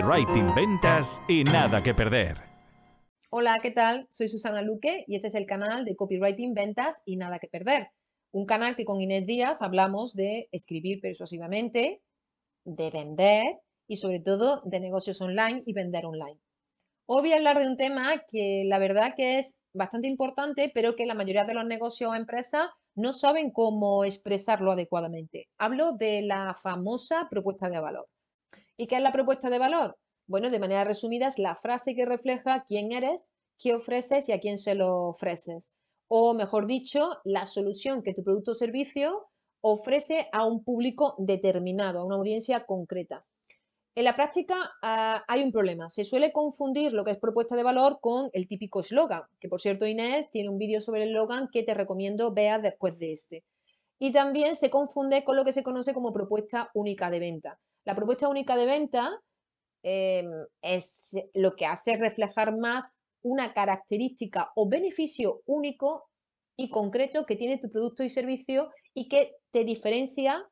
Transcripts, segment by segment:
Copywriting Ventas y nada que perder. Hola, ¿qué tal? Soy Susana Luque y este es el canal de Copywriting Ventas y nada que perder. Un canal que con Inés Díaz hablamos de escribir persuasivamente, de vender y sobre todo de negocios online y vender online. Hoy voy a hablar de un tema que la verdad que es bastante importante, pero que la mayoría de los negocios o empresas no saben cómo expresarlo adecuadamente. Hablo de la famosa propuesta de valor. ¿Y qué es la propuesta de valor? Bueno, de manera resumida es la frase que refleja quién eres, qué ofreces y a quién se lo ofreces. O mejor dicho, la solución que tu producto o servicio ofrece a un público determinado, a una audiencia concreta. En la práctica ah, hay un problema. Se suele confundir lo que es propuesta de valor con el típico eslogan, que por cierto Inés tiene un vídeo sobre el eslogan que te recomiendo veas después de este. Y también se confunde con lo que se conoce como propuesta única de venta. La propuesta única de venta em, es lo que hace reflejar más una característica o beneficio único y concreto que tiene tu producto y servicio y que te diferencia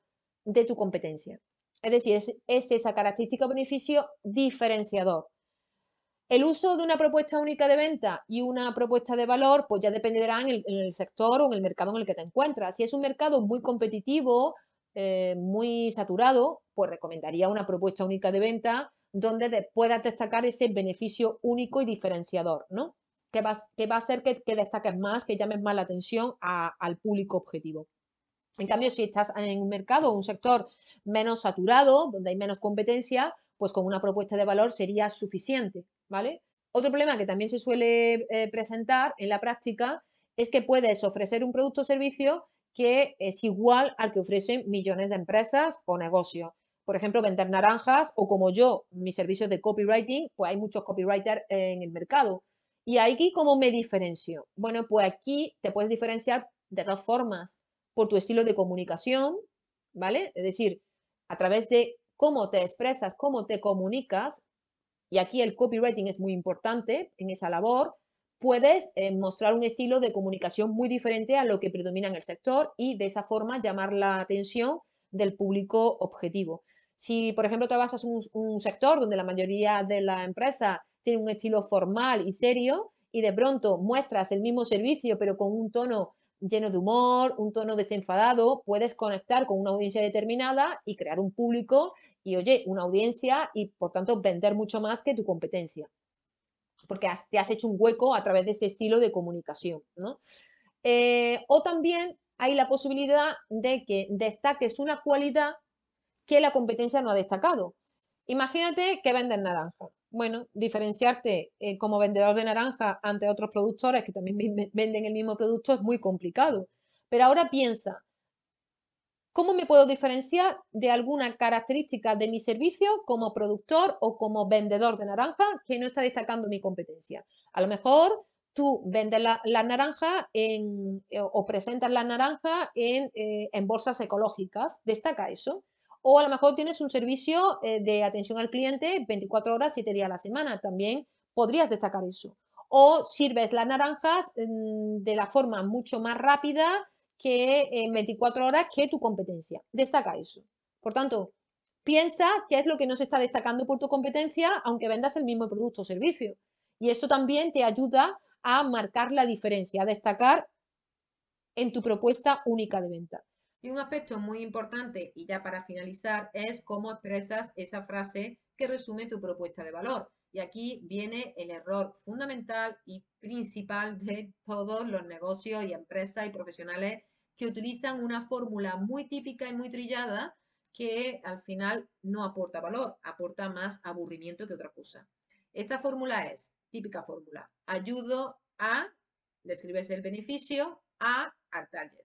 de tu competencia. Es decir, es, esa característica o beneficio diferenciador. El uso de una propuesta única de venta y una propuesta de valor, pues ya dependerá en el, sector o en el mercado en el que te encuentras. Si es un mercado muy competitivo, eh, muy saturado, pues recomendaría una propuesta única de venta donde puedas destacar ese beneficio único y diferenciador, ¿no? Que va, va a hacer que, destaques más, que llames más la atención al público objetivo. En cambio, si estás en un mercado o un sector menos saturado, donde hay menos competencia, pues con una propuesta de valor sería suficiente, ¿vale? Otro problema que también se suele eh, presentar en la práctica es que puedes ofrecer un producto o servicio que es igual al que ofrecen millones de empresas o negocios. Por ejemplo, vender naranjas o como yo, mis servicios de copywriting, pues hay muchos copywriters en el mercado. ¿Y aquí cómo me diferencio? Bueno, pues aquí te puedes diferenciar de dos formas por tu estilo de comunicación, ¿vale? Es decir, a través de cómo te expresas, cómo te comunicas, y aquí el copywriting es muy importante en esa labor, puedes eh, mostrar un estilo de comunicación muy diferente a lo que predomina en el sector y de esa forma llamar la atención del público objetivo. Si, por ejemplo, trabajas en un, un sector donde la mayoría de la empresa tiene un estilo formal y serio y de pronto muestras el mismo servicio pero con un tono lleno de humor, un tono desenfadado, puedes conectar con una audiencia determinada y crear un público y, oye, una audiencia y, por tanto, vender mucho más que tu competencia. Porque te has hecho un hueco a través de ese estilo de comunicación, ¿no? Eh, o también hay la posibilidad de que destaques una cualidad que la competencia no ha destacado. Imagínate que vendes naranja bueno, diferenciarte eh, como vendedor de naranja ante otros productores que también venden el mismo producto es muy complicado. Pero ahora piensa, ¿cómo me puedo diferenciar de alguna característica de mi servicio como productor o como vendedor de naranja que no está destacando mi competencia? A lo mejor tú vendes la, naranja en, eh, o presentas la naranja en, eh, en bolsas ecológicas, destaca eso. O a lo mejor tienes un servicio eh, de atención al cliente 24 horas, 7 días a la semana. También podrías destacar eso. O sirves las naranjas mm, de la forma mucho más rápida que en 24 horas que tu competencia. Destaca eso. Por tanto, piensa qué es lo que no se está destacando por tu competencia, aunque vendas el mismo producto o servicio. Y esto también te ayuda a marcar la diferencia, a destacar en tu propuesta única de venta. Y un aspecto muy importante, y ya para finalizar, es cómo expresas esa frase que resume tu propuesta de valor. Y aquí viene el error fundamental y principal de todos los negocios y empresas y profesionales que utilizan una fórmula muy típica y muy trillada que al final no aporta valor, aporta más aburrimiento que otra cosa. Esta fórmula es, típica fórmula, ayudo a, describes el beneficio, a al target.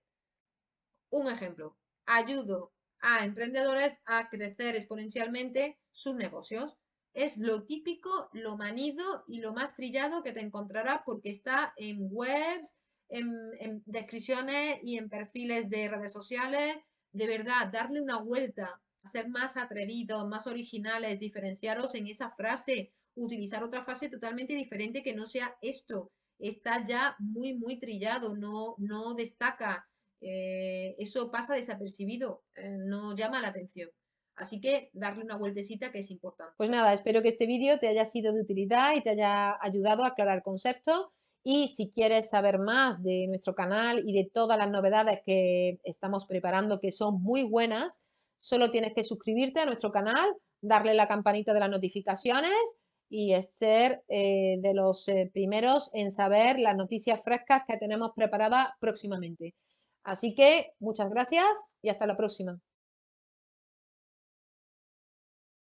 Un ejemplo, ayudo a emprendedores a crecer exponencialmente sus negocios. Es lo típico, lo manido y lo más trillado que te encontrarás porque está en webs, en, descripciones y en perfiles de redes sociales. De verdad, darle una vuelta, ser más atrevidos, más originales, diferenciaros en esa frase, utilizar otra frase totalmente diferente que no sea esto. Está ya muy, muy trillado, no, no destaca eh, eso pasa desapercibido, eh, no llama la atención. Así que darle una vueltecita que es importante. Pues nada, espero que este vídeo te haya sido de utilidad y te haya ayudado a aclarar conceptos. Y si quieres saber más de nuestro canal y de todas las novedades que estamos preparando, que son muy buenas, solo tienes que suscribirte a nuestro canal, darle la campanita de las notificaciones y ser eh, de los eh, primeros en saber las noticias frescas que tenemos preparadas próximamente. Así que muchas gracias y hasta la próxima.